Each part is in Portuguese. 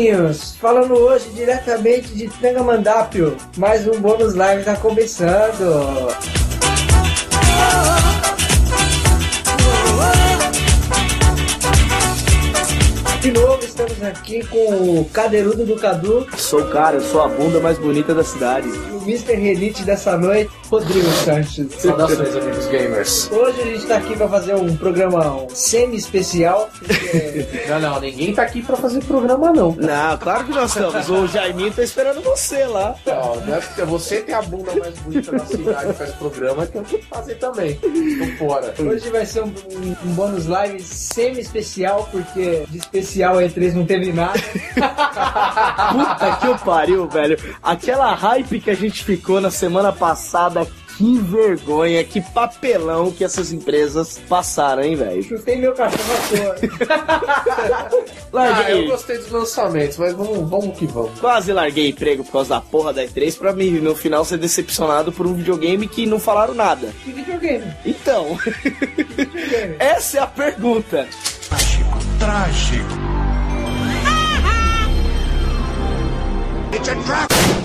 amiguinhos, falando hoje diretamente de Tangamandápio, mais um bônus live tá começando. De novo, estamos aqui com o cadeirudo do Cadu. Sou o cara, eu sou a bunda mais bonita da cidade. Mr. Relite dessa noite, Rodrigo Sanches. Saudações, amigos gamers. Hoje a gente tá aqui pra fazer um programa semi-especial. Porque... não, não, ninguém tá aqui pra fazer programa, não. Não, claro que nós estamos. O Jaiminho tá esperando você lá. Não, não é porque você tem a bunda mais bonita da cidade e faz programa que eu tenho que fazer também. Tô fora. Hoje vai ser um, um, um bônus live semi-especial, porque de especial E3 não teve nada. Puta que o pariu, velho. Aquela hype que a gente ficou na semana passada, que vergonha, que papelão que essas empresas passaram, hein, velho? Chutei meu cachorro à Larguei. Ah, eu gostei dos lançamentos, mas vamos, vamos que vamos. Quase larguei emprego por causa da porra da E3 pra mim, no final, ser decepcionado por um videogame que não falaram nada. Que videogame? Então, videogame? essa é a pergunta. Trágico, trágico. It's a trap!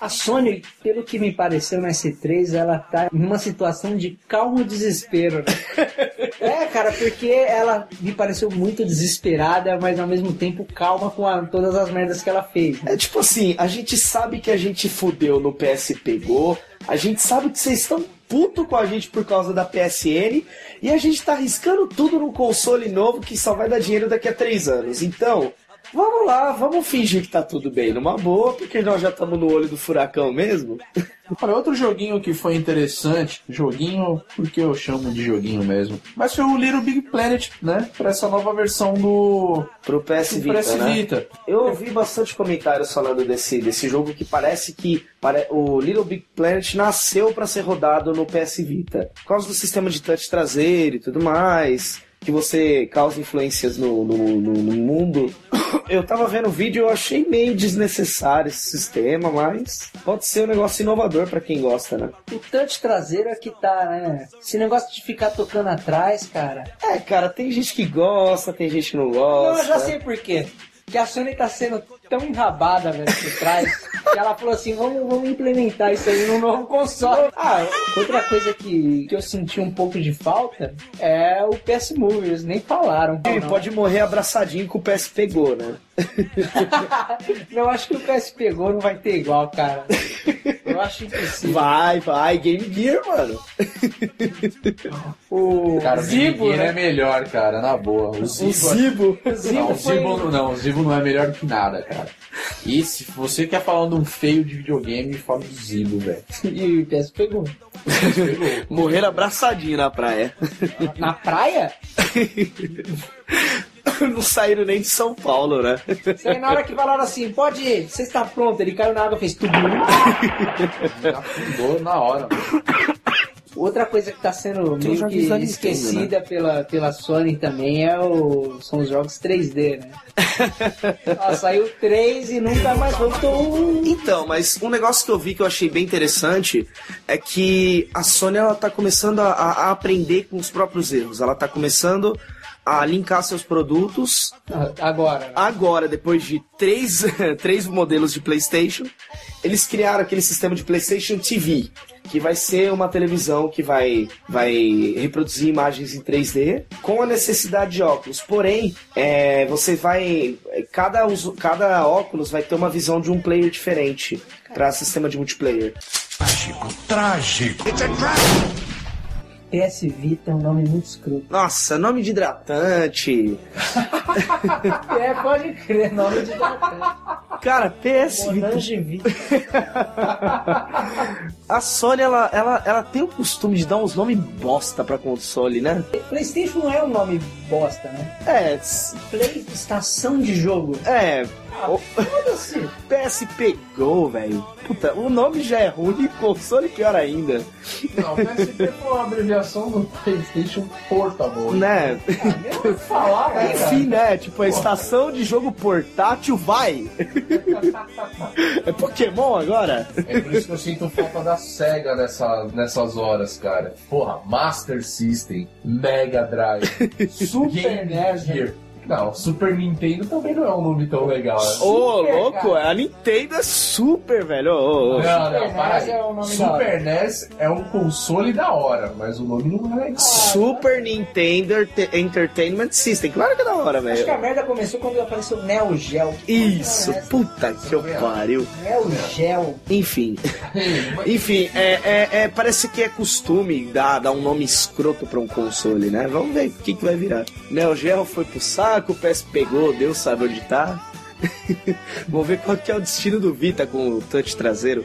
A Sony, pelo que me pareceu na S3, ela tá numa situação de calmo desespero. Né? é, cara, porque ela me pareceu muito desesperada, mas ao mesmo tempo calma com a, todas as merdas que ela fez. Né? É tipo assim, a gente sabe que a gente fudeu no PSP Go, a gente sabe que vocês estão puto com a gente por causa da PSN e a gente tá arriscando tudo num console novo que só vai dar dinheiro daqui a três anos. Então, vamos lá, vamos fingir que tá tudo bem numa boa, porque nós já estamos no olho do furacão mesmo. Olha, outro joguinho que foi interessante, joguinho, porque eu chamo de joguinho mesmo, mas foi o Little Big Planet, né? Pra essa nova versão do. Pro PS Vita. PS né? Vita. Eu ouvi bastante comentários falando desse, desse jogo que parece que pare... o Little Big Planet nasceu para ser rodado no PS Vita. Por causa do sistema de touch traseiro e tudo mais que você causa influências no, no, no, no mundo. Eu tava vendo o vídeo, eu achei meio desnecessário esse sistema, mas pode ser um negócio inovador para quem gosta, né? O touch traseiro é que tá, né? Esse negócio de ficar tocando atrás, cara. É, cara, tem gente que gosta, tem gente que não gosta. Não, eu já sei por quê. Que a Sony tá sendo tão enrabada, velho, por trás, que ela falou assim, vamos, vamos implementar isso aí no novo console. Ah, outra coisa que, que eu senti um pouco de falta é o PS Move, eles nem falaram. Ele pode morrer abraçadinho com o PS pegou, né? não, acho que o PS pegou não vai ter igual, cara. Eu acho impossível. Vai, vai, Game Gear, mano. o cara, Zibo, Game Gear né? é melhor, cara, na boa. O Zibo. O Zibo. O Zibo não, o Zibo, foi... não, o Zibo não é melhor que nada, cara. E se você quer falar de um feio de videogame, fala do Zibo, velho. E o PS pegou. Morrer abraçadinho na praia. Na praia? não saíram nem de São Paulo, né? Sei, na hora que falaram assim, pode ir, você está pronto. Ele caiu na água, fez tudo. Afundou na hora. Outra coisa que está sendo meio que esquecida né? pela, pela Sony também é o, são os jogos 3D, né? Ó, saiu 3 e nunca mais voltou. Então, mas um negócio que eu vi que eu achei bem interessante é que a Sony ela tá começando a, a aprender com os próprios erros. Ela está começando a linkar seus produtos. Agora. Agora, depois de três, três modelos de PlayStation, eles criaram aquele sistema de PlayStation TV, que vai ser uma televisão que vai, vai reproduzir imagens em 3D com a necessidade de óculos. Porém, é, você vai. Cada, uso, cada óculos vai ter uma visão de um player diferente para sistema de multiplayer. Trágico, trágico. It's a PS Vita é um nome muito escroto. Nossa, nome de hidratante. é, pode crer, nome de hidratante. Cara, PS Vita. A Sony, ela, ela, ela tem o costume de dar uns nomes bosta pra console, né? PlayStation não é um nome bosta, né? É. Play estação de jogo. É. Foda-se. PSP Go, velho. Puta, o nome já é ruim, console pior ainda. Não, o PSP foi uma abreviação do PlayStation Portable. Né? Mesmo falar, né, cara? Enfim, né? Tipo, a estação de jogo portátil vai. é Pokémon agora? É por isso que eu sinto falta da SEGA nessa, nessas horas, cara. Porra, Master System, Mega Drive, Super Game né? Gear. Não, Super Nintendo também não é um nome tão legal. né? Ô, Super, louco, cara. a Nintendo é super, velho. Ô, ô, ô. Não, Super não, para NES aí. é o nome da Super NES é um console da hora, mas o nome não é legal. Super Nintendo Ente- Entertainment System. Claro que é da hora, Acho que a velho. merda começou quando apareceu o Neo Geo. Isso, Nossa, puta que eu pariu. Neo Geo. Enfim. Enfim, é, é- é- parece que é costume dar, dar um nome escroto pra um console, né? Vamos ver o que, que vai virar. Neo Geo foi pro saco, o PS pegou, Deus sabe onde tá. Vamos ver qual que é o destino do Vita com o touch traseiro.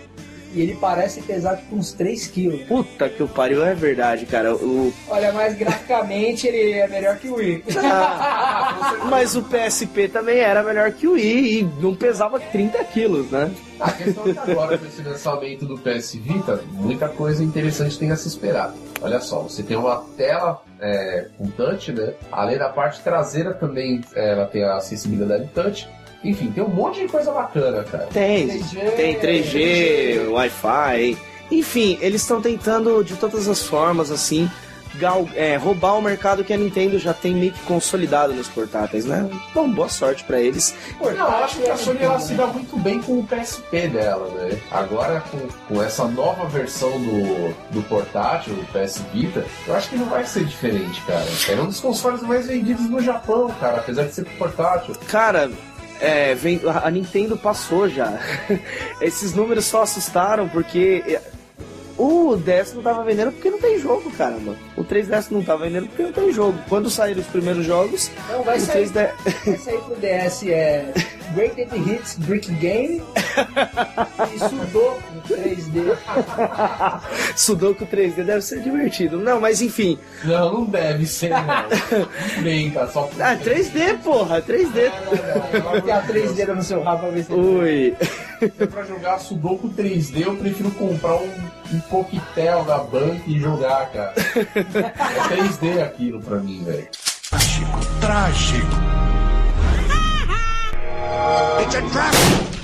E ele parece pesar tipo uns 3 quilos. Puta que o pariu, é verdade, cara. O, Olha, mas graficamente ele é melhor que o Wii. Ah, mas o PSP também era melhor que o Wii e não pesava 30 quilos, né? A questão é que agora, com esse lançamento do PS Vita, muita coisa interessante tem a se esperar. Olha só, você tem uma tela é, com touch, né? Além da parte traseira também, é, ela tem a acessibilidade touch. Enfim, tem um monte de coisa bacana, cara. Tem, 3G, tem 3G, Wi-Fi. Enfim, eles estão tentando de todas as formas, assim, gal- é, roubar o mercado que a Nintendo já tem meio que consolidado nos portáteis, né? Bom, boa sorte pra eles. Não, eu acho que a Sony ela se dá muito bem com o PSP dela, né? Agora, com, com essa nova versão do, do portátil, o PS Vita, eu acho que não vai ser diferente, cara. É um dos consoles mais vendidos no Japão, cara, apesar de ser portátil. Cara, é, vem, a Nintendo passou já. Esses números só assustaram porque é, o DS não tava vendendo porque não tem jogo, caramba. O 3DS não tava vendendo porque não tem jogo. Quando saíram os primeiros jogos, Não, vai o sair, 3DS. vai sair pro DS é Greatest Hits Brick Game e Sudoku 3D. Sudoku 3D deve ser divertido. Não, mas enfim. Não, não deve ser, não. Bem, cara, só Ah, 3D, porra, 3D. Vai ter a 3D no seu rabo pra ver se Ui. pra jogar Sudoku 3D, eu prefiro comprar um, um coquetel da banca e jogar, cara. É 3D aquilo pra mim, velho. Trágico, trágico. It's a trap.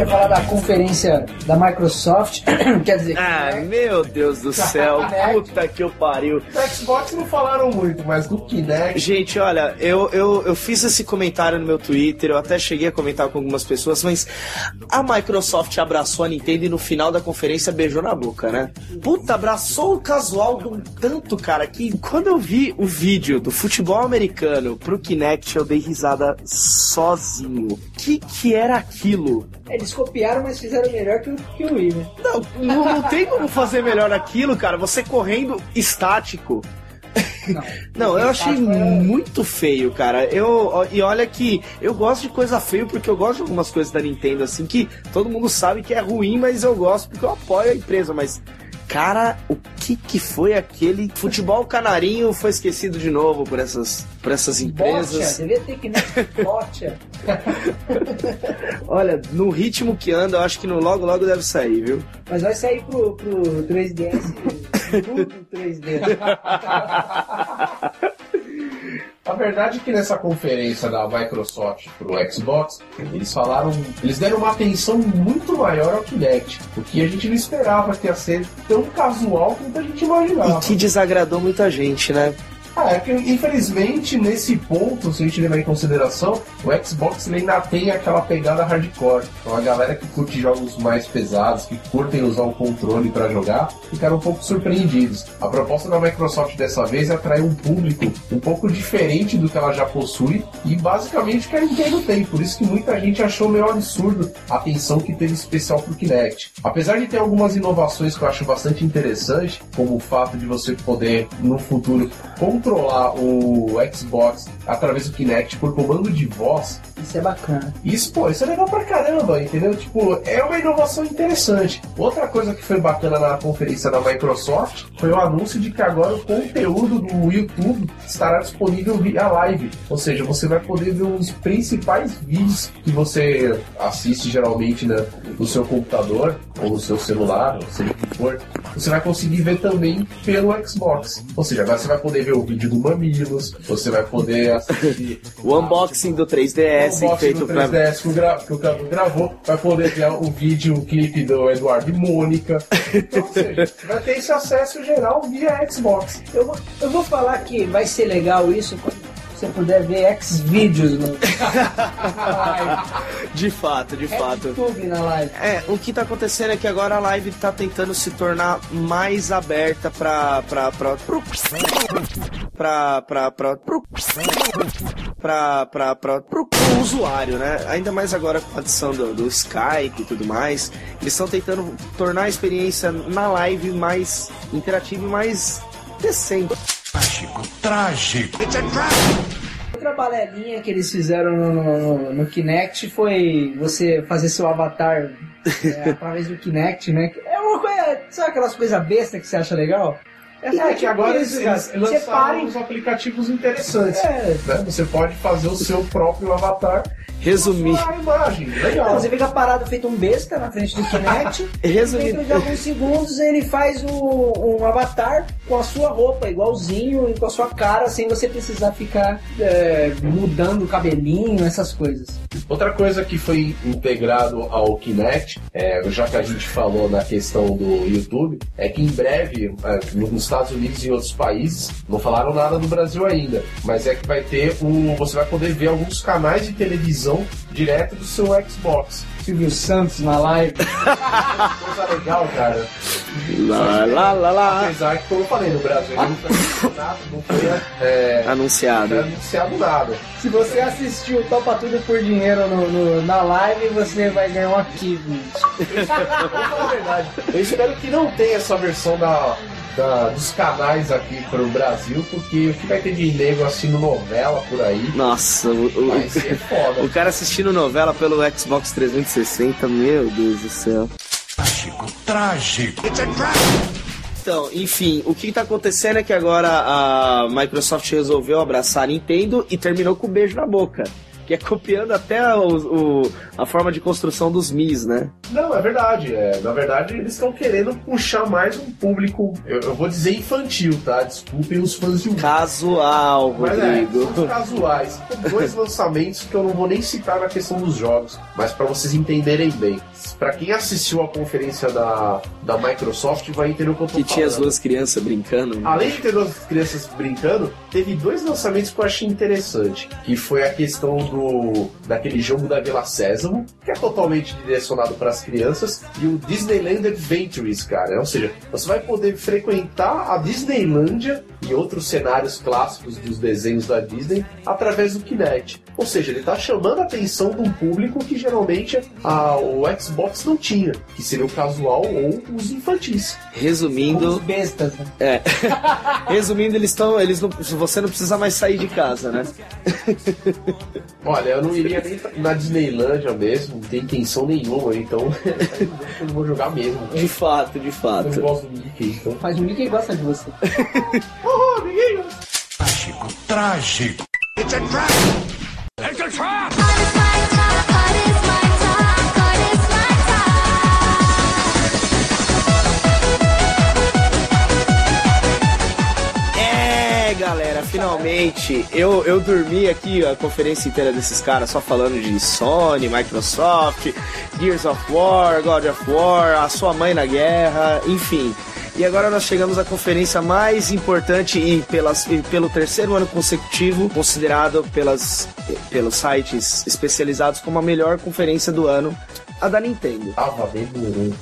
Locomia. Agora a gente vai falar da conferência da Microsoft, quer dizer, Ah, meu Deus do céu. Puta que eu pariu. Xbox não falaram muito, mas do Kinect. Gente, olha, eu, eu, eu fiz esse comentário no meu Twitter, eu até cheguei a comentar com algumas pessoas, mas a Microsoft abraçou a Nintendo e no final da conferência beijou na boca, né? Puta, abraçou o casual de um tanto, cara, que quando eu vi o vídeo do futebol americano pro Kinect, eu dei risada sozinho. Que que era aquilo? eles copiaram, mas fizeram melhor que o, que o Wii, né? Não, não, não tem como fazer melhor aquilo, cara. Você correndo estático. Não, Não, eu achei era- muito feio, cara. Eu, e olha que eu gosto de coisa feia porque eu gosto de algumas coisas da Nintendo, assim, que todo mundo sabe que é ruim, mas eu gosto porque eu apoio a empresa. Mas, cara, o que que foi aquele futebol canarinho foi esquecido de novo por essas, por essas empresas? devia ter que. Olha, no ritmo que anda, eu acho que no logo logo deve sair, viu? Mas vai sair pro, pro 3DS tudo 3D. A verdade é que nessa conferência da Microsoft pro Xbox, eles falaram, eles deram uma atenção muito maior ao Kinect, o que a gente não esperava que ia ser tão casual quanto a gente imaginava. E que desagradou muita gente, né? Ah, é que infelizmente nesse ponto, se a gente levar em consideração, o Xbox ainda tem aquela pegada hardcore. Então a galera que curte jogos mais pesados, que curtem usar o controle para jogar, ficaram um pouco surpreendidos. A proposta da Microsoft dessa vez é atrair um público um pouco diferente do que ela já possui e basicamente que a Nintendo tem. Por isso que muita gente achou meio absurdo a atenção que teve especial pro Kinect. Apesar de ter algumas inovações que eu acho bastante interessante, como o fato de você poder no futuro controlar o Xbox através do Kinect por comando de voz, Isso é bacana. Isso, pô, isso é legal pra caramba, entendeu? Tipo, é uma inovação interessante. Outra coisa que foi bacana na conferência da Microsoft foi o anúncio de que agora o conteúdo do YouTube estará disponível via live. Ou seja, você vai poder ver os principais vídeos que você assiste geralmente né, no seu computador ou no seu celular, ou seja o que for. Você vai conseguir ver também pelo Xbox. Ou seja, agora você vai poder ver o vídeo do Mamilos, você vai poder O unboxing do 3DS o unboxing feito do pra. 3DS que o, gra... que o Cadu gravou, vai poder ver o vídeo, o clipe do Eduardo e Mônica. Então, ou seja, vai ter esse acesso geral via Xbox. Eu vou, eu vou falar que vai ser legal isso quando você puder ver X-Vídeos no De fato, de fato. YouTube na live. É, o que tá acontecendo é que agora a live tá tentando se tornar mais aberta pra. pra. pra. pra. pra. pra. pra. pra. pra. pro usuário, né? Ainda mais agora com a adição do, do Skype e tudo mais. Eles estão tentando tornar a experiência na live mais interativa e mais decente. Trágico, trágico. Outra balelinha que eles fizeram no, no, no Kinect foi você fazer seu avatar é, através do Kinect, né? É uma coisa. Sabe aquelas coisas bestas que você acha legal? É que agora eles, eles lançaram uns aplicativos interessantes. É. né? Você pode fazer o seu próprio avatar Resumir. a imagem. Então, Legal. você fica parado feito um besta na frente do Kinect. Resumindo. Dentro de alguns segundos ele faz o- um avatar com a sua roupa, igualzinho, e com a sua cara, sem você precisar ficar é, mudando o cabelinho, essas coisas. Outra coisa que foi integrado ao Kinect, é, já que a gente falou na questão do YouTube, é que em breve, é, nos Estados Unidos e em outros países, não falaram nada no Brasil ainda, mas é que vai ter um. Você vai poder ver alguns canais de televisão direto do seu Xbox. Silvio Santos na live. Coisa legal, cara. Lá, lá, lá, lá. Apesar que, como eu falei, no Brasil não foi nada, não foi é, Anunciado. anunciado nada. Se você assistiu Topa Tudo por Dinheiro no, no- na live, você vai ganhar um arquivo. Vamos falar a verdade. Eu espero que não tenha essa versão da, da- dos canais aqui pro Brasil, porque o que vai ter de nego assistindo novela por aí Nossa, o, o- vai ser foda. o cara assistindo novela pelo Xbox 360, meu Deus do céu. Trágico, trágico. Então, enfim, o que tá acontecendo é que agora a Microsoft resolveu abraçar a Nintendo e terminou com um beijo na boca. Que é copiando até o, o- a forma de construção dos Mis, né? Não, é verdade. É, na verdade, eles estão querendo puxar mais um público, eu, eu vou dizer infantil, tá? Desculpem os fãs de Wii. Casual, Mas é, Rodrigo. são casuais. Dois lançamentos que eu não vou nem citar na questão dos jogos, mas para vocês entenderem bem. Pra quem assistiu a conferência da, da Microsoft, vai entender o que eu tô que tinha as falando. duas crianças brincando. Além de ter duas crianças brincando, teve dois lançamentos que eu achei interessante. Que foi a questão do daquele jogo da Vila Sésamo, que é totalmente direcionado para as crianças, e o Disneyland Adventures, cara. Ou seja, você vai poder frequentar a Disneylândia e outros cenários clássicos dos desenhos da Disney através do Kinect. Ou seja, ele está chamando a atenção de um público que geralmente a- o Xbox não tinha, que seria o casual ou os infantis. Como os Resumindo, bestas, né? é. Resumindo, eles estão. Eles não, você não precisa mais sair de casa, né? Olha, eu não iria nem na Disneylândia mesmo, não tem intenção nenhuma, então eu não vou jogar mesmo. De fato, de Eu fato. não gosto do Mickey, então. Mas o Mickey gosta de você. Oh, amiguinho! Trágico, trágico. It's a trap. It's a trap. Finalmente eu, eu dormi aqui a conferência inteira desses caras só falando de Sony, Microsoft, Gears of War, God of War, a sua mãe na guerra, enfim. E agora nós chegamos à conferência mais importante e, pelas, e pelo terceiro ano consecutivo, considerado pelas, pelos sites especializados como a melhor conferência do ano, a da Nintendo. Tava demorando.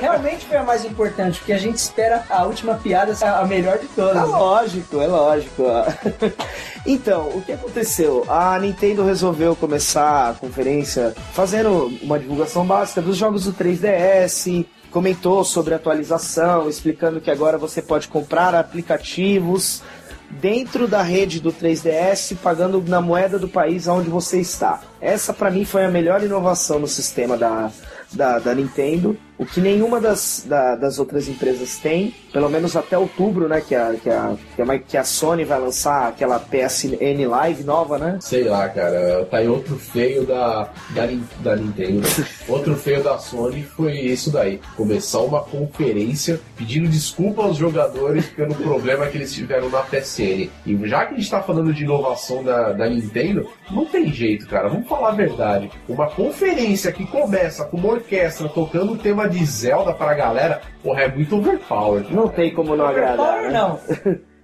Realmente foi a mais importante, porque a gente espera a última piada ser a melhor de todas. É lógico, é lógico. Então, o que aconteceu? A Nintendo resolveu começar a conferência fazendo uma divulgação básica dos jogos do 3DS, comentou sobre a atualização, explicando que agora você pode comprar aplicativos dentro da rede do 3DS, pagando na moeda do país onde você está. Essa pra mim foi a melhor inovação no sistema da, da, da Nintendo. O que nenhuma das, da- das outras empresas tem, pelo menos até outubro, né? Que a, que, a, que, a, que a Sony vai lançar aquela PSN Live nova, né? Sei lá, cara, tá aí outro feio da, da, da Nintendo. outro feio da Sony foi isso daí. Começar uma conferência pedindo desculpa aos jogadores pelo problema que eles tiveram na PSN. E já que a gente tá falando de inovação da, da Nintendo, não tem jeito, cara. Vamos falar a verdade. Uma conferência que começa com uma orquestra tocando o tema de Zelda pra galera, porra, é muito overpowered. Não tem como não agradar. Power né? não.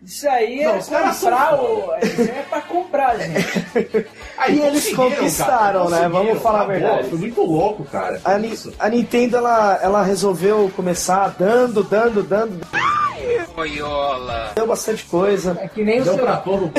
Isso aí Não, é caras são comprar o. Isso é pra comprar, gente. Aí E eles conquistaram, né? conseguiram, Vamos falar a acabou. verdade. Foi muito louco, cara. A, Ni- a Nintendo ela, ela resolveu começar dando, dando, dando. Deu bastante coisa. É que nem o Deu seu. pra todo mundo.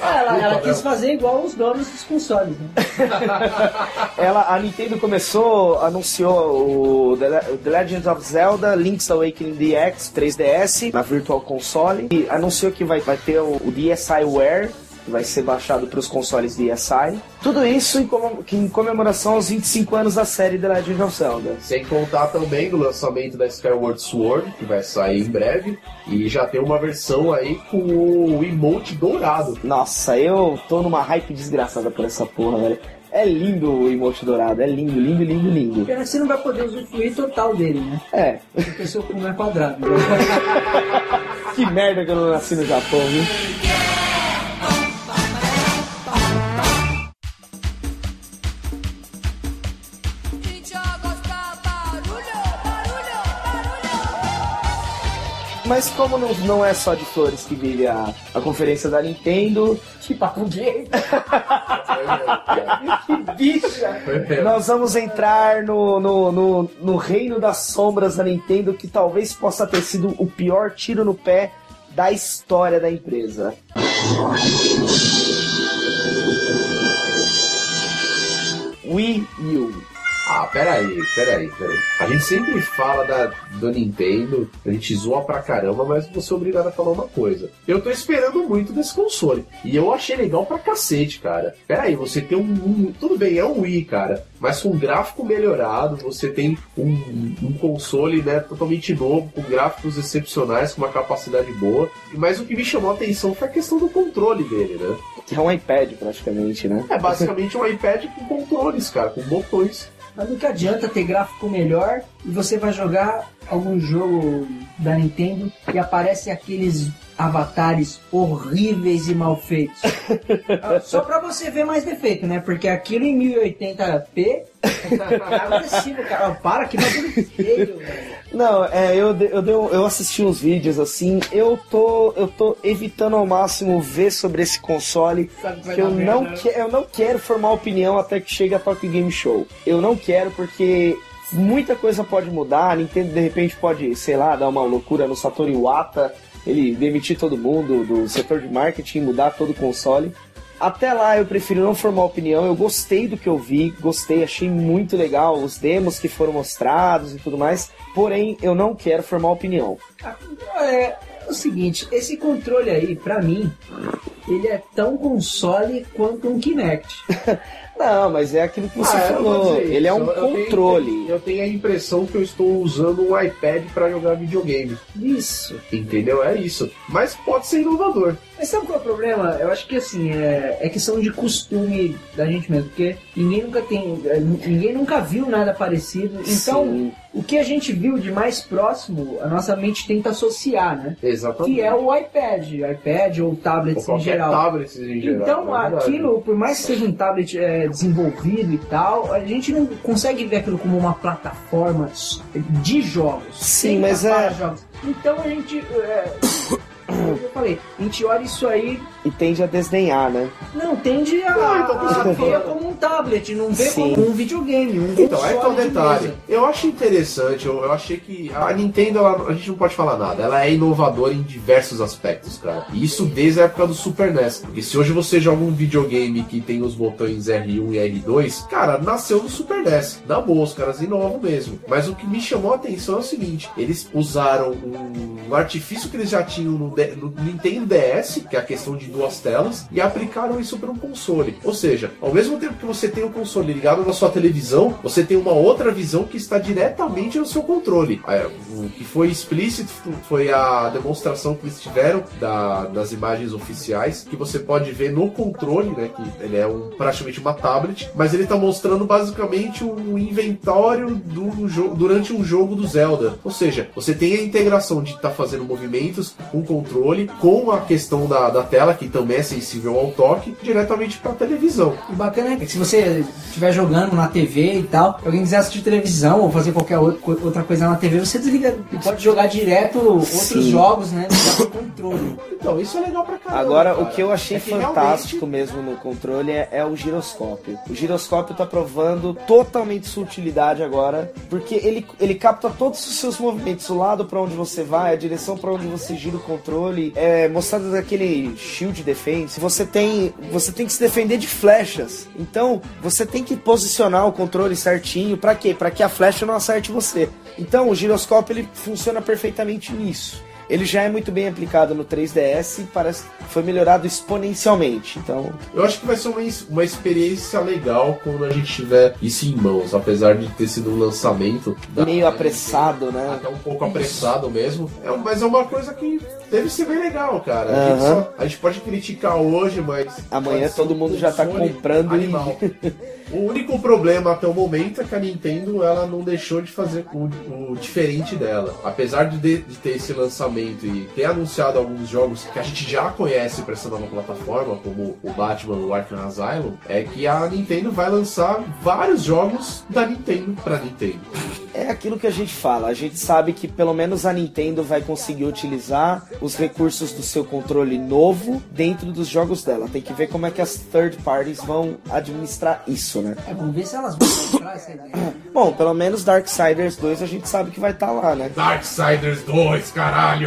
Ah, ela, ela quis fazer igual os donos dos consoles, né? Ela, a Nintendo começou, anunciou o The, Legend of Zelda Link's Awakening DX 3DS na Virtual Console e anunciou que vai, vai ter o, o DSiWare vai ser baixado para os consoles DSi. Tudo isso em, comem- que em comemoração aos 25 anos da série The Legend of Zelda. Sem contar também do lançamento da Skyward Sword, que vai sair em breve. E já tem uma versão aí com o emote dourado. Nossa, eu tô numa hype desgraçada por essa porra, velho. É lindo o emote dourado, é lindo, lindo, lindo, lindo. Pena que você não vai poder usufruir total dele, né? É, Porque o seu não é quadrado. Né? que merda que eu não nasci no Japão, viu? Mas como não, não é só de flores que vive a, a conferência da Nintendo, que papo gay. Foi Bicha. nós vamos entrar no, no, no, no reino das sombras da Nintendo, que talvez possa ter sido o pior tiro no pé da história da empresa. Wii U. Ah, peraí, peraí, peraí. A gente sempre fala da, do Nintendo, a gente zoa pra caramba, mas você é obrigado a falar uma coisa. Eu tô esperando muito desse console. E eu achei legal pra cacete, cara. Peraí, você tem um. um- tudo bem, é um Wii, cara. Mas com gráfico melhorado, você tem um, um console né, totalmente novo, com gráficos excepcionais, com uma capacidade boa. Mas o que me chamou a atenção foi a questão do controle dele, né? É um iPad praticamente, né? É basicamente um iPad com controles, cara, com botões. Mas não que adianta ter gráfico melhor e você vai jogar algum jogo da Nintendo e aparecem aqueles avatares horríveis e mal feitos. Ah, Só pra você ver mais defeito, né? Porque aquilo em 1080p é agressivo, cara. Para, que bagulho feio, velho. Não, é, eu, eu, um- eu assisti uns vídeos assim, eu tô, eu tô evitando ao máximo ver sobre esse console, que eu não, merda. que, eu não quero formar opinião até que chegue a Tokyo Game Show. Eu não quero porque muita coisa pode mudar, a Nintendo de repente pode, sei lá, dar uma loucura no Satoru Iwata, ele demitir todo mundo do setor de marketing, mudar todo o console. Até lá eu prefiro não formar opinião. Eu gostei do que eu vi, gostei, achei muito legal os demos que foram mostrados e tudo mais. Porém, eu não quero formar opinião. É, é o seguinte, esse controle aí, pra mim, ele é tão console quanto um Kinect. Não, mas é aquilo que você Ah, vou falou. Ele é um Eu tenho- controle. Eu tenho a impressão que eu estou usando um iPad para jogar videogame. Isso. Entendeu? É isso. Mas pode ser inovador. Mas sabe qual é o problema? Eu acho que assim, é, é questão de costume da gente mesmo, porque ninguém nunca tem. é, Ninguém nunca viu nada parecido. Então, Sim. O que a gente viu de mais próximo, a nossa mente tenta associar, né? Exatamente. Que é o iPad, iPad ou Ou tablets em qualquer geral. tablet em geral. Então, é verdade. aquilo, por mais que seja um tablet é, desenvolvido e tal, a gente não consegue ver aquilo como uma plataforma de jogos. Sim, mas é- jogos. Então a gente. É, eu falei, a gente olha isso aí, E tende a desdenhar, né? não tende a, Não, então, a você ver como um tablet, não vê Sim. como um videogame, um Então, é que é de detalhe. mesa. Eu achei interessante, eu, eu achei que a Nintendo, ela- a gente não pode falar nada, ela é inovadora em diversos aspectos, cara. E isso desde a época do Super NES. Porque se hoje você joga um videogame que tem os botões R1 e R2, cara, nasceu no Super NES. Na boa, os caras inovam mesmo. Mas o que me chamou a atenção é o seguinte: eles usaram um artifício que eles já tinham no no Nintendo DS, que é a questão de duas telas, e aplicaram isso para um console. Ou seja, ao mesmo tempo que você tem o console ligado na sua televisão, você tem uma outra visão que está diretamente no seu controle. É, o que foi explícito foi a demonstração que eles tiveram da- das imagens oficiais, que você pode ver no controle, né? Que ele é um, praticamente uma tablet, mas ele está mostrando basicamente um inventório do durante um jogo do Zelda. Ou seja, você tem a integração de estar fazendo movimentos com controle, com a questão da, da tela, que também é sensível ao toque, diretamente para televisão. O bacana é que se você estiver jogando na TV e tal, alguém quiser assistir televisão ou fazer qualquer outra co- outra coisa na TV, você desliga e pode jogar direto outros Sim. jogos, né? No controle. Então, isso é legal pra caramba. Agora, cara. o que eu achei É que fantástico mesmo no controle é, é o giroscópio. O giroscópio tá provando totalmente sua utilidade agora, porque ele, ele capta todos os seus movimentos, o lado pra onde você vai, a direção pra onde você gira o controle, é mostrado daquele shield defense. Você tem, você tem que se defender de flechas. Então, você tem que posicionar o controle certinho, pra quê? Pra que a flecha não acerte você. Então, o giroscópio ele funciona perfeitamente nisso. Ele já é muito bem aplicado no 3DS e parece foi melhorado exponencialmente. Então, Eu acho que vai ser uma, uma experiência legal quando a gente tiver isso em mãos, apesar de ter sido um lançamento meio apressado, né? até um pouco apressado mesmo. É, mas é uma coisa que deve ser bem legal, cara. A, gente, só- a gente pode criticar hoje, mas. Amanhã todo um mundo já tá comprando e- animal. O único problema até o momento é que a Nintendo ela não deixou de fazer o, o diferente dela. Apesar de, de, de ter esse lançamento e ter anunciado alguns jogos que a gente já conhece para essa nova plataforma, como o Batman o Arkham Asylum, é que a Nintendo vai lançar vários jogos da Nintendo para Nintendo. É aquilo que a gente fala. A gente sabe que pelo menos a Nintendo vai conseguir utilizar os recursos do seu controle novo dentro dos jogos dela. Tem que ver como é que as third parties vão administrar isso, né? É, vamos ver se elas vão comprar essa ideia. Bom, pelo menos Darksiders 2 a gente sabe que vai estar lá, né? Darksiders 2, caralho!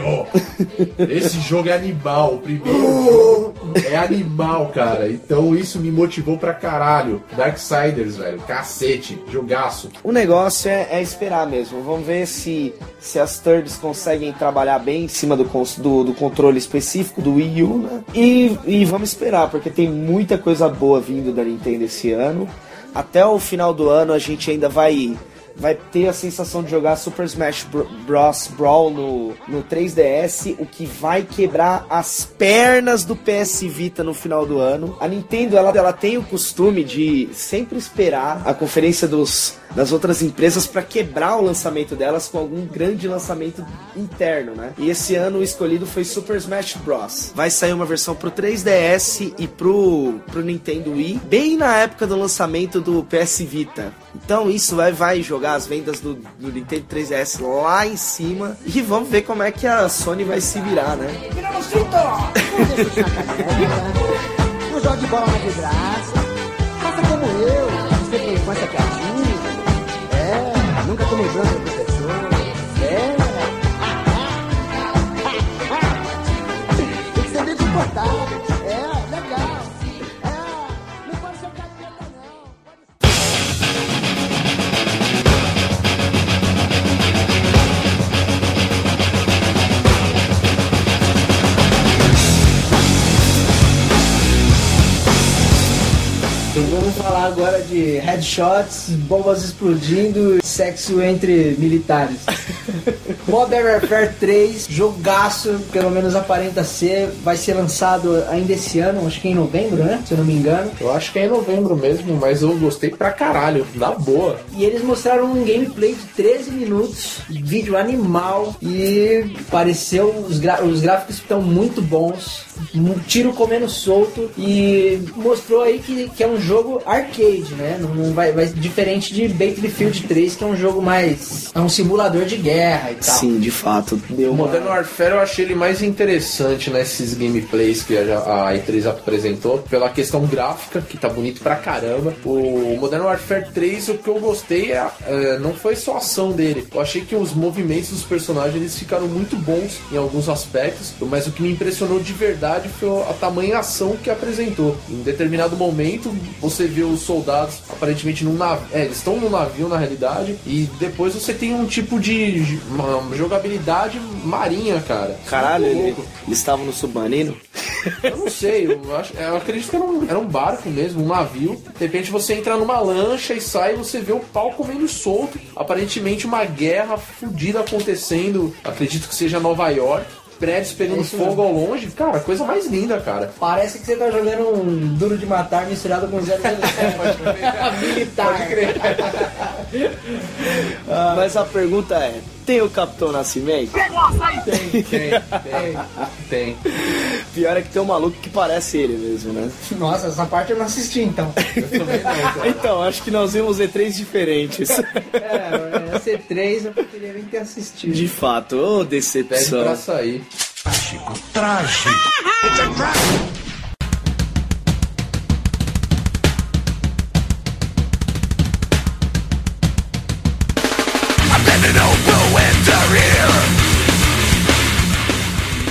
Esse jogo é animal. O primeiro jogo é animal, cara. Então isso me motivou pra caralho. Darksiders, velho. Cacete. Jogaço. O negócio é, é esperar mesmo. Vamos ver se, se as thirds conseguem trabalhar bem em cima do, do, do controle específico do Wii U, né? E, e vamos esperar, porque tem muita coisa boa vindo da Nintendo esse ano. Até o final do ano a gente ainda vai vai ter a sensação de jogar Super Smash Bro- Bros. Brawl no, no 3DS, o que vai quebrar as pernas do PS Vita no final do ano. A Nintendo ela, ela tem o costume de sempre esperar a conferência dos, das outras empresas para quebrar o lançamento delas com algum grande lançamento interno, né? E esse ano o escolhido foi Super Smash Bros. Vai sair uma versão pro 3DS e pro, pro Nintendo Wii, bem na época do lançamento do PS Vita. Então isso vai, vai jogar as vendas do, do Nintendo 3DS lá em cima e vamos ver como é que a Sony vai se virar, né? Jogue bola. Faça como eu. Você tem piadinha. É, nunca bronca Vamos falar agora de headshots, bombas explodindo, sexo entre militares. Modern Warfare 3, jogaço, pelo menos aparenta ser, vai ser lançado ainda esse ano, acho que em novembro, né? Se eu não me engano. Eu acho que é em novembro mesmo, mas eu gostei pra caralho. Na boa. E eles mostraram um gameplay de 13 minutos, vídeo animal e pareceu os, os gráficos estão muito bons, tiro comendo solto e mostrou aí que, que é um jogo arcade, né? Não, não vai, vai diferente de Battlefield 3, que é um jogo mais é um simulador de guerra e tal. Sim, de fato. Deu O uma... Modern Warfare eu achei ele mais interessante nesses gameplays que a, a E3 apresentou, pela questão gráfica, que tá bonito pra caramba. O Modern Warfare 3, o que eu gostei é, é, não foi só a ação dele. Eu achei que os movimentos dos personagens eles ficaram muito bons em alguns aspectos, mas o que me impressionou de verdade foi a tamanha ação que apresentou. Em determinado momento, você vê os soldados aparentemente num navio. É, eles estão no navio na realidade. E depois você tem um tipo de jogabilidade marinha, cara. Caralho, ele- eles estavam no submarino? Eu não sei, eu, acho, eu acredito que era um, era um barco mesmo, um navio. De repente você entra numa lancha e sai e você vê o pau comendo solto. Aparentemente uma guerra fodida acontecendo. Acredito que seja Nova York. Prédios pegando É fogo ao longe. Cara, coisa mais linda, cara. Parece que você tá jogando um duro de matar misturado com 007. Militar. Pode crer. Mas a pergunta é: tem o Capitão Nascimento? Tem, tem, tem. Pior é que tem um maluco que parece ele mesmo, né? Nossa, essa parte eu não assisti então. Então, acho que nós vimos E3 diferentes. É, a C3 eu poderia nem ter assistido. De fato, ô Pede decepção. pra sair. Trágico, trágico. It's a trap.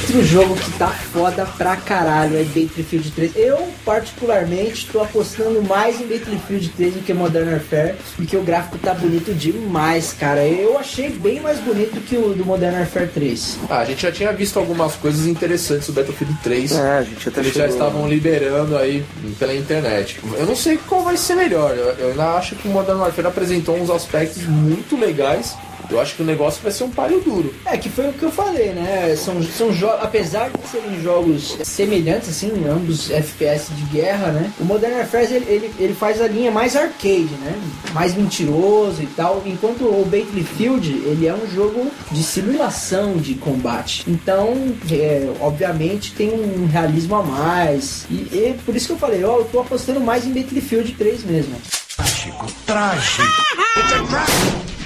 Outro jogo que tá foda pra caralho é Battlefield 3. Eu, particularmente, tô apostando mais em Battlefield 3 do que Modern Warfare, porque o gráfico tá bonito demais, cara. Eu achei bem mais bonito que o do Modern Warfare 3. Ah, a gente já tinha visto algumas coisas interessantes do Battlefield 3. É, a gente até Eles já estavam liberando aí pela internet. Eu não sei qual vai ser melhor. Eu, eu ainda acho que o Modern Warfare apresentou uns aspectos muito legais. Eu acho que o negócio vai ser um páreo duro. É, que foi o que eu falei, né? São, são jogos, apesar de serem jogos semelhantes, assim, ambos FPS de guerra, né? O Modern Warfare ele, ele, ele faz a linha mais arcade, né? Mais mentiroso e tal, enquanto o Battlefield ele é um jogo de simulação de combate. Então, é, obviamente, tem um realismo a mais. E, e por isso que eu falei, ó, eu tô apostando mais em Battlefield 3 mesmo. Trágico, trágico. It's a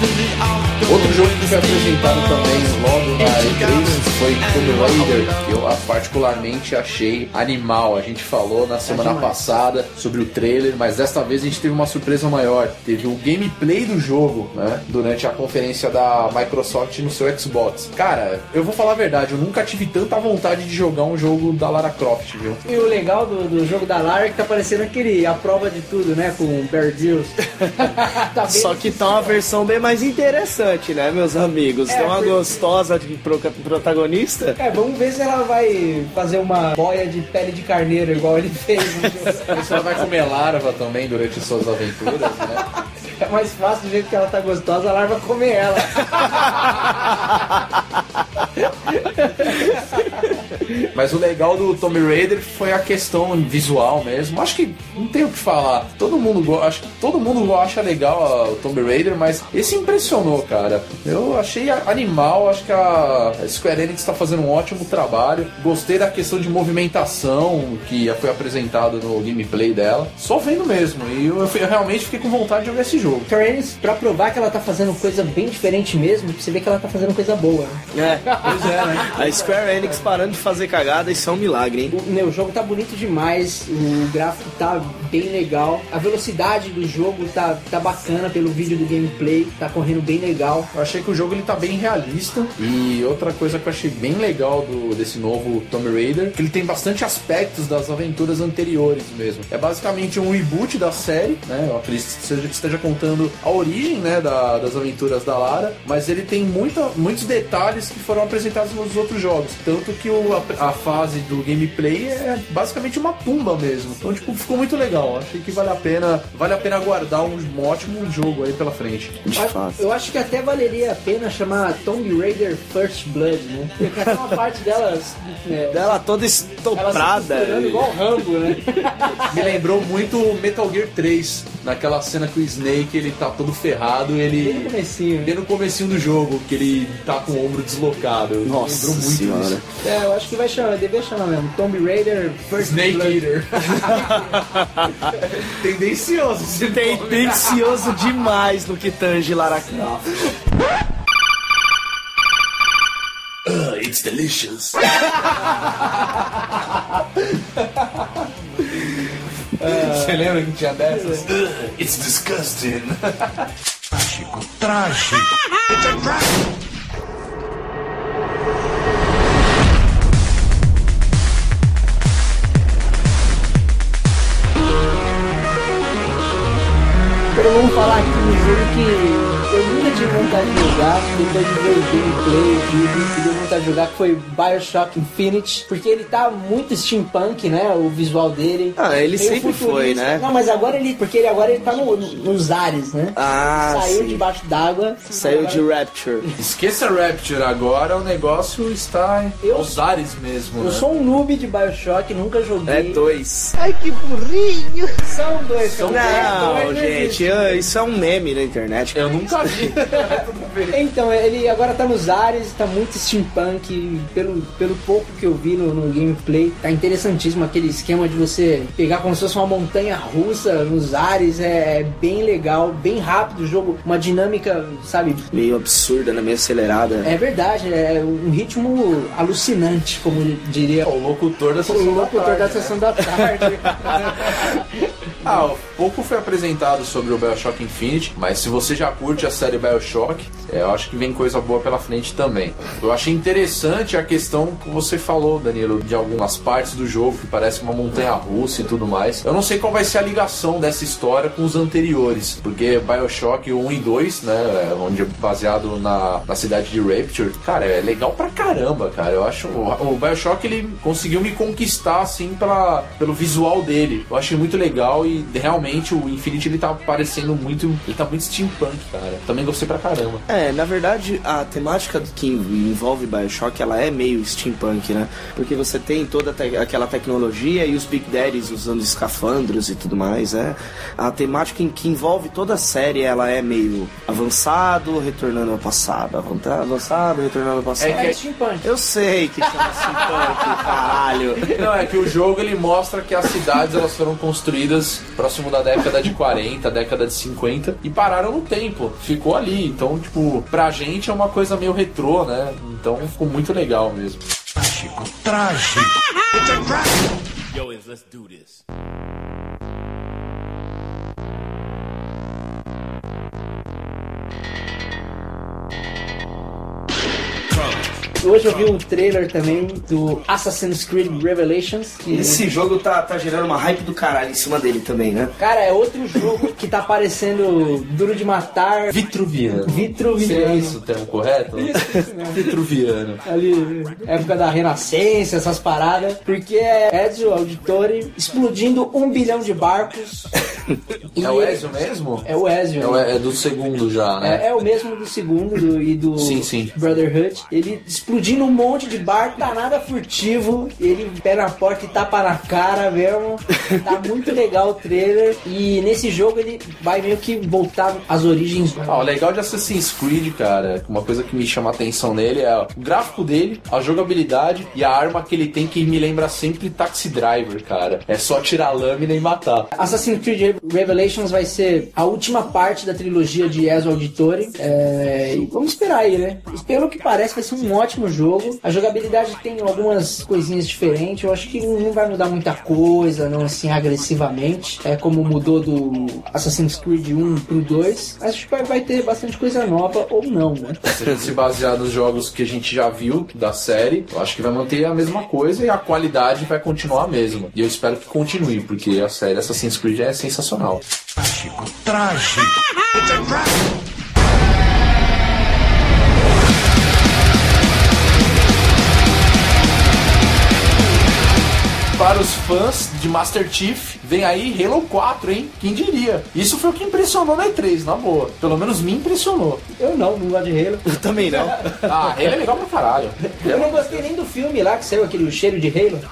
trap. Outro jogo que foi apresentado também logo na E3 foi Tomb Raider, que eu ah, particularmente achei animal. A gente falou na semana passada sobre o trailer, mas desta vez a gente teve uma surpresa maior. Teve o gameplay do jogo, né? Durante a conferência da Microsoft no seu Xbox. Cara, eu vou falar a verdade, eu nunca tive tanta vontade de jogar um jogo da Lara Croft, viu? E o legal do, do jogo da Lara é que tá parecendo aquele A Prova de Tudo, né? Com o Bear Grylls. tá Só que tá uma versão bem mais interessante, né, meus amigos? É, tem uma porque- gostosa de pro- protagonista. É, vamos ver se ela vai fazer uma boia de pele de carneiro, igual ele fez no jogo. Você vai comer larva também durante suas aventuras, né? É mais fácil do jeito que ela tá gostosa, a larva comer ela. Mas o legal do Tomb Raider foi a questão visual mesmo. Acho que não tem o que falar. Todo mundo acho que todo mundo acha legal a- o Tomb Raider, mas esse impressionou, cara. Eu achei animal, acho que a Square Enix está fazendo um ótimo trabalho. Gostei da questão de movimentação que foi apresentado no gameplay dela. Só vendo mesmo. E eu, eu realmente fiquei com vontade de jogar esse jogo. Terence, pra provar que ela tá fazendo coisa bem diferente mesmo, você vê que ela tá fazendo coisa boa. né? É, pois é, né? A Square Enix parando de fazer cagada, isso é um milagre, hein? O, meu, o jogo tá bonito demais, o gráfico tá bem legal, a velocidade do jogo tá, tá bacana pelo vídeo do gameplay, tá correndo bem legal. Eu achei que o jogo ele tá bem realista. E outra coisa que eu achei bem legal do, desse novo Tomb Raider, que ele tem bastante aspectos das aventuras anteriores mesmo. É basicamente um reboot da série, né? Eu acredito que esteja, esteja contando a origem, né, da- das aventuras da Lara, mas ele tem muita, muitos detalhes que foram apresentados nos outros jogos. Tanto que o, a, a fase do gameplay é basicamente uma tumba mesmo. Então, tipo, ficou muito legal. Achei que vale a pena, vale a pena aguardar um, um ótimo jogo aí pela frente. Eu-. Eu acho que até valeria a pena chamar Tomb Raider First Blood, né? Porque até uma parte delas. É, Dela toda ela se estoprada. costurando igual Rambo, né? Me lembrou muito Metal Gear 3, naquela cena que o Snake ele tá todo ferrado, Bem no ele. comecinho. Bem no comecinho do jogo, que ele tá com o ombro deslocado. Nossa Lembrou muito senhora. disso. É, eu acho que vai chamar, devia chamar mesmo. Tomb Raider First Snake Blood. Eater. Tendencioso esse nome. Tendencioso demais no que tange Lara Croft. Uh, it's delicious. Você lembra que tinha dessas? Uh, it's disgusting. trágico, trágico. It's a trap. Eu falar aqui jogo que tive vontade de jogar, depois de ver o gameplay, o vídeo, que deu vontade de jogar, que foi Bioshock Infinite, porque ele tá muito steampunk, né, o visual dele. Ah, ele Meio sempre futurista. foi, né? Não, mas agora ele, porque ele agora ele tá no- nos ares, né? Ah, Saiu sim. debaixo d'água. Saiu de Agora- Rapture. Esqueça Rapture agora, o negócio está em Eu- aos ares mesmo, Eu né? sou um noob de Bioshock, nunca joguei. É dois. São dois, são Não, dois, gente, ah, isso é um meme na internet. Eu nunca vi. Então, ele agora tá nos ares, tá muito steampunk. Pelo, pelo pouco que eu vi no, no gameplay, tá interessantíssimo aquele esquema de você pegar como se fosse uma montanha russa nos ares. É, é bem legal, bem rápido o jogo, uma dinâmica, sabe? Meio absurda, né? Meio acelerada. É verdade, é um ritmo alucinante, como diria o locutor da o sessão da locutor tarde, da né? sessão da tarde. Ah, pouco foi apresentado sobre o Bioshock Infinite, mas se você já curte a série Bioshock, é, eu acho que vem coisa boa pela frente também. Eu achei interessante a questão que você falou, Danilo, de algumas partes do jogo que parece uma montanha russa e tudo mais. Eu não sei qual vai ser a ligação dessa história com os anteriores, porque Bioshock 1 e 2, né, onde é baseado na, na cidade de Rapture, cara, é legal pra caramba, cara. Eu acho o, o Bioshock ele conseguiu me conquistar assim pela, pelo visual dele. Eu achei muito legal e realmente o Infinity ele tá parecendo muito, ele tá muito steampunk, cara. Também gostei pra caramba. É, na verdade, a temática que envolve Bioshock, ela é meio steampunk, né? Porque você tem toda te- aquela tecnologia e os Big Daddies usando escafandros e tudo mais, é. A temática em que envolve toda a série, ela é meio avançado, retornando ao passado, avan- avançado, retornando ao passado. É steampunk. Eu sei que chama steampunk, caralho. Não, é que o jogo ele mostra que as cidades elas foram construídas próximo da década de 40, década de 50 e pararam no tempo. Ficou ali. Então, tipo, pra gente é uma coisa meio retrô, né? Então ficou muito legal mesmo. Trágico, trágico. Hoje eu vi um trailer também do Assassin's Creed Revelations. Que, Esse jogo tá, tá gerando uma hype do caralho em cima dele também, né? Cara, é outro jogo que tá parecendo Duro de Matar. Vitruviano. Vitruviano. Seria isso o termo correto? Vitruviano. Ali, época da Renascença, essas paradas. Porque é Ezio Auditore explodindo um bilhão de barcos. É o Ezio mesmo? É o Ezio. É, o- é do segundo já, né? É, é o mesmo do segundo do- e do Sim, sim. Brotherhood. Ele explodindo um monte de barco, tá nada furtivo. Ele pé na porta e tapa na cara mesmo. Tá muito legal o trailer. E nesse jogo ele vai meio que voltar às origens. Ah, o legal de Assassin's Creed, cara, uma coisa que me chama a atenção nele é o gráfico dele, a jogabilidade e a arma que ele tem que me lembra sempre Taxi Driver, cara. É só tirar a lâmina e matar. Assassin's Creed Revelations vai ser a última parte da trilogia de Ezio Auditore. É, vamos esperar aí, né? Pelo que parece, vai ser um ótimo jogo. A jogabilidade tem algumas coisinhas diferentes. Eu acho que não vai mudar muita coisa, não assim, agressivamente. É como mudou do Assassin's Creed 1 pro 2. Acho que vai, vai ter bastante coisa nova ou não, né? Se basear nos jogos que a gente já viu da série, eu acho que vai manter a mesma coisa e a qualidade vai continuar a mesma. E eu espero que continue, porque a série Assassin's Creed é sensacional. Trágico, trágico. Para os fãs de Master Chief, vem aí Halo 4, hein? Quem diria? Isso foi o que impressionou na E3, na boa. Pelo menos me impressionou. Eu não, não gosto de Halo. Eu também não. Ah, Halo é legal pra caralho. Eu não gostei nem do filme lá que saiu aquele cheiro de Halo.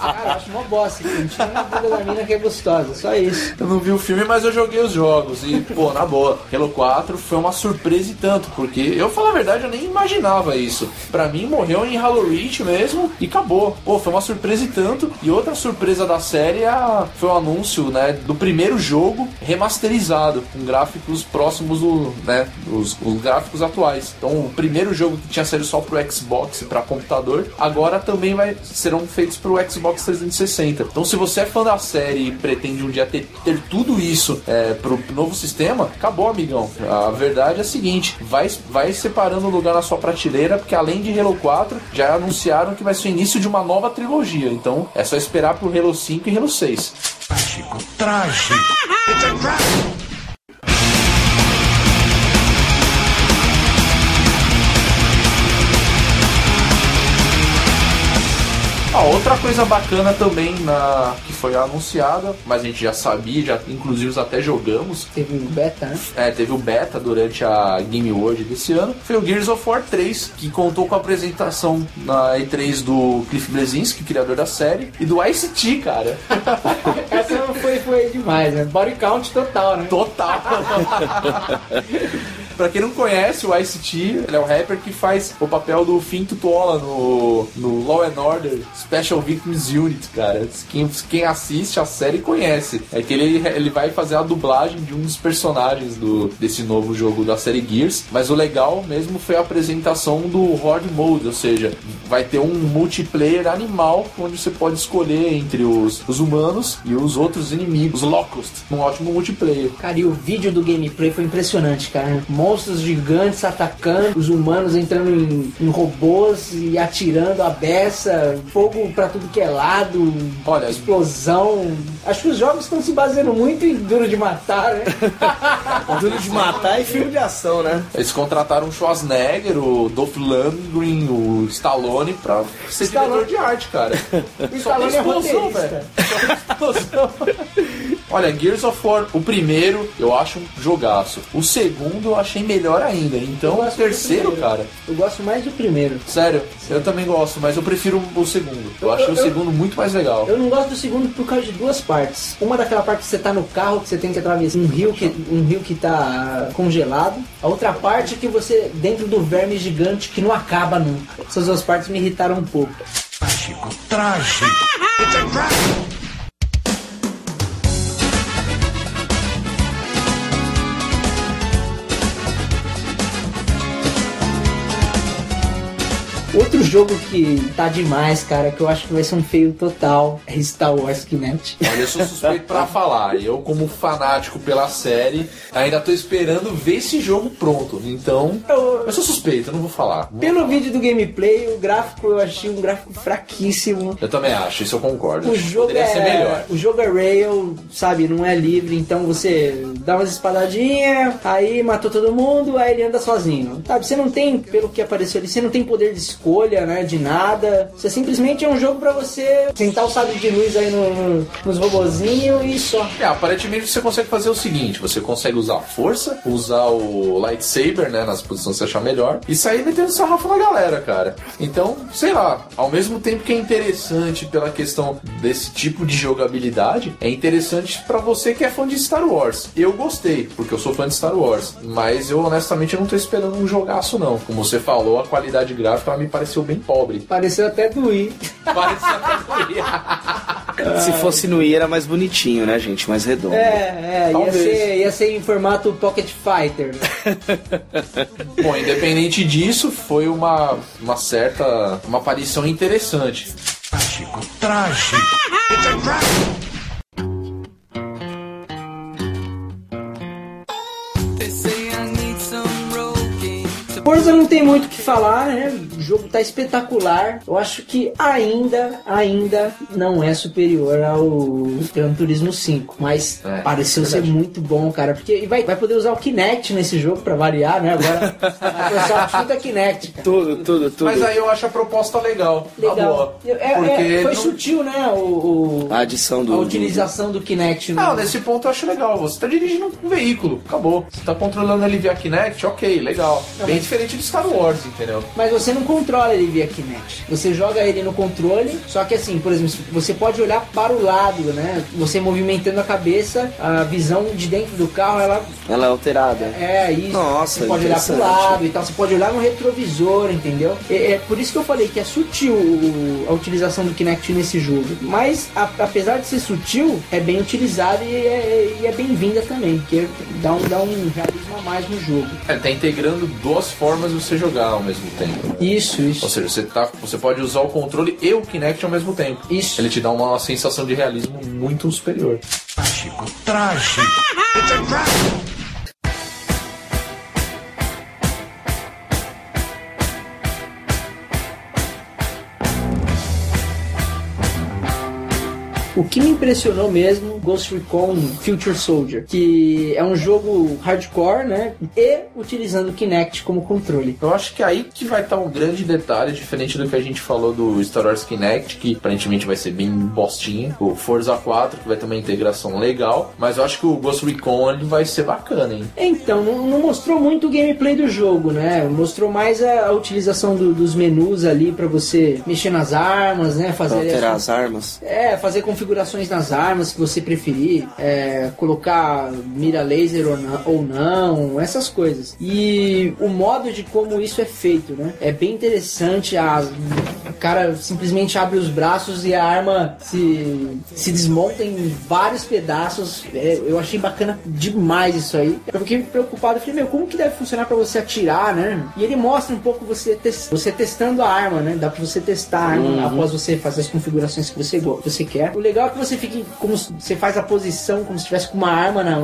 Cara, eu acho uma bosta. Não tinha uma bunda da mina que é gostosa, só isso. Eu não vi o filme, mas eu joguei os jogos. E, pô, na boa, Halo 4 foi uma surpresa e tanto, porque eu, falar a verdade, eu nem imaginava isso. Pra mim, morreu em Halo Reach mesmo e acabou. Pô, foi uma surpresa e tanto. E outra surpresa da série é foi o anúncio, né, do primeiro jogo remasterizado, com gráficos próximos do, né, os, os gráficos atuais. Então, o primeiro jogo que tinha saído só pro Xbox e pra computador, agora também vai serão feitos pro Xbox 360. Então, se você é fã da série e pretende um dia ter, ter tudo isso é, pro novo sistema, acabou, amigão. A verdade é a seguinte: vai, vai separando lugar na sua prateleira, porque além de Halo 4, já anunciaram que vai ser o início de uma nova trilogia trilogia. Então é só esperar pro Halo 5 e Halo 6. Trágico, trágico. Ah, outra coisa bacana também na que foi anunciada, mas a gente já sabia, já inclusive até jogamos, Teve um beta, né? É, teve o beta durante a Game World desse ano. Foi o Gears of War 3, que contou com a apresentação na E3 do Cliff Blesinski, criador da série, e do Ice-T, cara. Essa foi, foi demais, né? Body count total, né? Total. pra quem não conhece, o Ice-T, ele é o rapper que faz o papel do Finn Tutuola no, no Law and Order Special Victims Unit, cara. Quem, quem assiste a série conhece. É que ele, ele vai fazer a dublagem de um dos personagens do, desse novo jogo da série Gears. Mas o legal mesmo foi a apresentação do Horde Mode, ou seja, vai ter um multiplayer animal onde você pode escolher entre os, os humanos e os outros inimigos, os Locust, um ótimo multiplayer. Cara, e o vídeo do gameplay foi impressionante, cara. Monstros gigantes atacando, os humanos entrando em, em robôs e atirando a beça, fogo pra tudo que é lado, Olha, explosão. Acho que os jogos estão se baseando muito em Duro de Matar, né? Duro de matar e filme de ação, né? Eles contrataram o Schwarzenegger, o Dolph Lundgren, o Stallone pra ser Stallone- diretor de arte, cara. O Stallone é roteirista. Explosão. Olha, Gears of War, o primeiro eu acho um jogaço. O segundo eu achei melhor ainda. Eu Então o terceiro, cara. Eu gosto mais do primeiro. Sério, eu também gosto, mas eu prefiro o segundo. Eu Eu- achei o eu- segundo muito mais legal. Eu não gosto do segundo por causa de duas partes. Uma daquela parte que você tá no carro, que você tem que atravessar um rio que, um rio que tá congelado. A outra parte é que você, dentro do verme gigante que não acaba nunca. Essas duas partes me irritaram um pouco. Trágico, trágico. It's a trap. Outro jogo que tá demais, cara, que eu acho que vai ser um feio total, é Star Wars Kinect. Olha, eu sou suspeito pra falar. Eu, como fanático pela série, ainda tô esperando ver esse jogo pronto. Então, Eu- eu sou suspeito, eu não vou falar. Pelo vídeo do gameplay, o gráfico eu achei um gráfico fraquíssimo. Eu também acho, isso eu concordo. O jogo Poderia ser é melhor. o jogo é rail, sabe, não é livre, então você dá umas espadadinhas, aí matou todo mundo, aí ele anda sozinho. Sabe, você não tem, pelo que apareceu ali, você não tem poder de escolha, né, de nada. Você simplesmente é um jogo pra você sentar o sabre de luz aí no- no- nos robozinhos e só. É, aparentemente você consegue fazer o seguinte: você consegue usar a força, usar o lightsaber, né, nas posições que você achar melhor, e sair metendo sarrafo na galera, cara. Então, sei lá, ao mesmo tempo que é interessante pela questão desse tipo de jogabilidade, é interessante pra você que é fã de Star Wars. Eu gostei, porque eu sou fã de Star Wars, mas eu honestamente não tô esperando um jogaço, não. Como você falou, a qualidade gráfica ela me pareceu bem pobre. Pareceu até doir. Parece até Se fosse no I era mais bonitinho, né, gente? Mais redondo. É, é, ia ser, ia ser em formato Pocket Fighter. né? Bom, independente disso, foi uma, uma certa. uma aparição interessante. Trágico, trágico. It's a trap. Forza não tem muito o que falar, né? O jogo tá espetacular. Eu acho que ainda, ainda não é superior ao Gran Turismo 5. Mas É, pareceu ser verdade. muito bom, cara. Porque e vai, vai poder usar o Kinect nesse jogo pra variar, né? Agora a Microsoft chuta Kinect, cara. Tudo, tudo, tudo. Mas aí eu acho a proposta legal. Legal. boa. É- é- Porque foi não- sutil, né? O, o- A adição do. a utilização do Kinect no. Não, nesse ponto eu acho legal. Você tá dirigindo um veículo, acabou. Você tá controlando ele via Kinect, ok, legal. Bem diferente de Star Wars, entendeu? Mas você não controla ele via Kinect. Você joga ele no controle, só que assim, por exemplo, você pode olhar para o lado, né? Você movimentando a cabeça, a visão de dentro do carro, ela Ela é alterada. é isso. Nossa, você pode olhar pro interessante. lado e tal, você pode olhar no retrovisor, entendeu? É, é por isso que eu falei que é sutil o- a utilização do Kinect nesse jogo. Mas a- apesar de ser sutil, é bem utilizado e é, e é bem-vinda também, porque dá um, dá um realismo a mais no jogo. Ele tá integrando duas formas de você jogar ao mesmo tempo. Isso, isso. Ou seja, você, tá, você pode usar o controle e o Kinect ao mesmo tempo. Isso. Ele te dá uma sensação de realismo muito superior. Trágico, trágico. It's a O que me impressionou mesmo, Ghost Recon Future Soldier, que é um jogo hardcore, né? E utilizando o Kinect como controle. Eu acho que aí que vai estar um grande detalhe, diferente do que a gente falou do Star Wars Kinect, que aparentemente vai ser bem bostinha. O Forza 4, que vai ter uma integração legal. Mas eu acho que o Ghost Recon ele vai ser bacana, hein? Então, não, não mostrou muito o gameplay do jogo, né? Mostrou mais a, a utilização do- dos menus ali pra você mexer nas armas, né? Fazer as- Alterar as armas. É, fazer configurações nas armas que você preferir, é, colocar mira laser ou não, ou não, essas coisas. E o modo de como isso é feito, né? É bem interessante. A, o cara simplesmente abre os braços e a arma se, se desmonta em vários pedaços. É, eu achei bacana demais isso aí. Eu fiquei preocupado, eu falei, meu, como que deve funcionar pra você atirar, né? E ele mostra um pouco você, tes- você testando a arma, né? Dá pra você testar a arma após você fazer as configurações que você, go- você quer. O legal é que você fique como você faz a posição como se tivesse com uma arma na-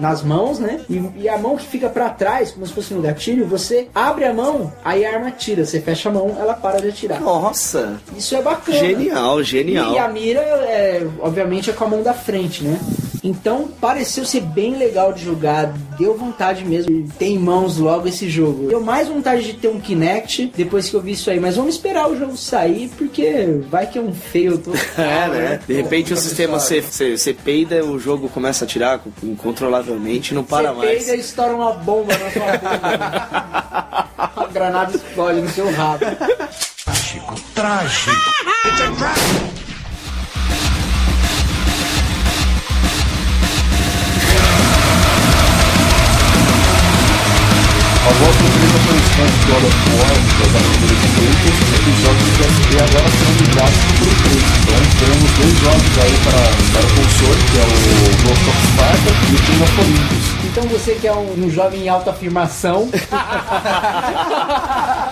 nas mãos, né? E, e a mão que fica pra trás, como se fosse no gatilho, você abre a mão, aí a arma tira. Você fecha a mão, ela para de atirar. Nossa, Isso é bacana. genial, genial. E a mira, é, obviamente, é com a mão da frente, né? Então, pareceu ser bem legal de jogar. Deu vontade mesmo de ter em mãos logo esse jogo. Deu mais vontade de ter um Kinect depois que eu vi isso aí. Mas vamos esperar o jogo sair, porque vai que é um fail todo. É, né? De repente o sistema você, você, você peida, o jogo começa a tirar incontrolavelmente e não para Você mais. pega e estoura uma bomba na sua boca. a granada explode no seu rabo. Trágico, trágico. It's a trap. A por Stanley God of War, das aventuras de Kratos, os jogos do PSP agora serão migrados para o Play 3. Então teremos dois jogos aí para, para o console, que é o Ghost of Sparta e o King of Olympus. Então você que é um, um jovem em autoafirmação,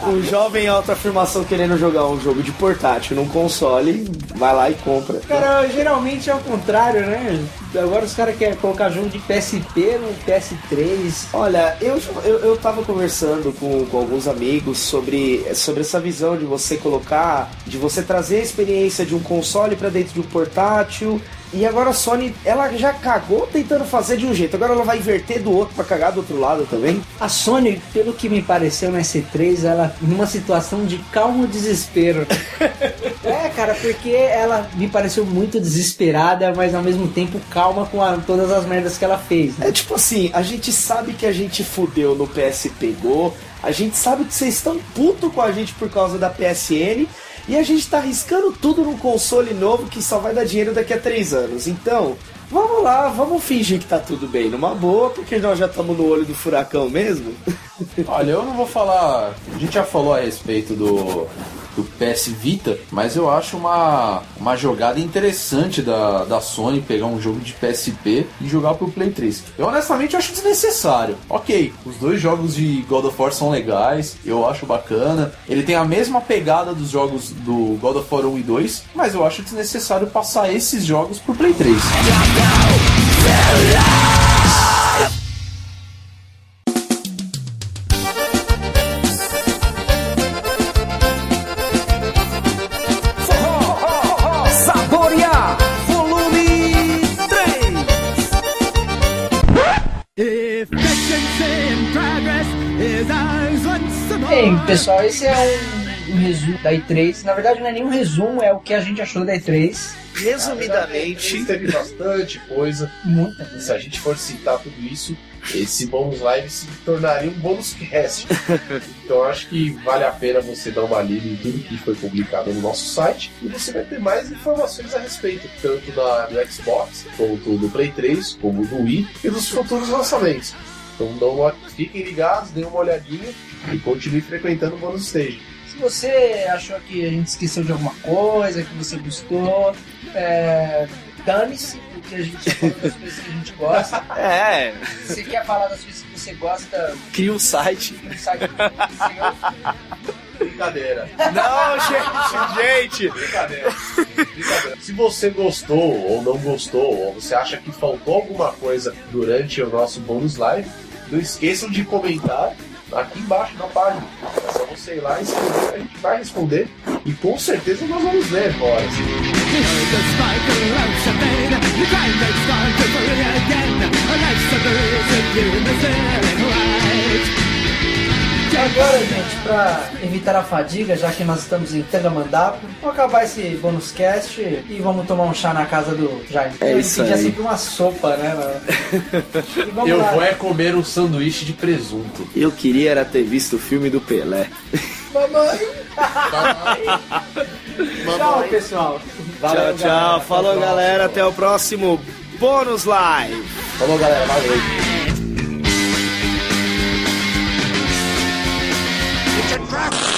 Um jovem em alta afirmação querendo jogar um jogo de portátil num console, vai lá e compra. Cara, geralmente é o contrário, né? Agora os caras querem colocar jogo de PSP no PS3. Olha, eu, eu, eu tava conversando com, com alguns amigos sobre, sobre essa visão de você colocar, de você trazer a experiência de um console pra dentro de um portátil. E agora a Sony, ela já cagou tentando fazer de um jeito, agora ela vai inverter do outro pra cagar do outro lado também. A Sony, pelo que me pareceu na C3, ela numa situação de calmo desespero. é, cara, porque ela me pareceu muito desesperada, mas ao mesmo tempo calma com a- todas as merdas que ela fez. Né? É tipo assim, a gente sabe que a gente fudeu no PSP Go, a gente sabe que vocês estão puto com a gente por causa da PSN, e a gente tá arriscando tudo num console novo que só vai dar dinheiro daqui a três anos. Então, vamos lá, vamos fingir que tá tudo bem, numa boa, porque nós já estamos no olho do furacão mesmo. Olha, eu não vou falar. A gente já falou a respeito do, do PS Vita, mas eu acho uma, uma jogada interessante da, da Sony pegar um jogo de PSP e jogar pro Play 3. Eu honestamente acho desnecessário. Ok, os dois jogos de God of War são legais, eu acho bacana. Ele tem a mesma pegada dos jogos do God of War 1 e 2, mas eu acho desnecessário passar esses jogos pro Play 3. Pessoal, esse é um, um resumo da E3. Na verdade, não é nenhum resumo, é o que a gente achou da E3. Resumidamente, Teve bastante coisa. Muita Se a gente for citar tudo isso, esse bônus live se tornaria um bônus cast. então acho que vale a pena você dar uma lida em tudo que foi publicado no nosso site e você vai ter mais informações a respeito, tanto da, do Xbox, quanto do Play 3, como do Wii e dos futuros lançamentos. Então uma- fiquem ligados, deem uma olhadinha e continue frequentando o bônus stage. Se você achou que a gente esqueceu de alguma coisa, que você gostou, é, dane-se, porque a gente falou das coisas que a gente gosta. é, Se você quer falar das coisas que você gosta, cria um site. tem um site. Brincadeira. Não, gente, gente. Brincadeira. Brincadeira. Se você gostou ou não gostou, ou você acha que faltou alguma coisa durante o nosso bônus live, não esqueçam de comentar aqui embaixo na página. É só você ir lá e escrever, a gente vai responder e com certeza nós vamos ler agora. E agora, gente, pra evitar a fadiga, já que nós estamos em Tangamandapo, vamos acabar esse bônus cast e vamos tomar um chá na casa do Jaime. É Ele isso aí. sempre uma sopa, né, mano? E vamos Eu lá. vou é comer um sanduíche de presunto. Eu queria era ter visto o filme do Pelé. Tchau, pessoal. tchau, tchau. Falou, galera. Até o próximo Bônus Live. Falou, galera. Valeu. It's a trap!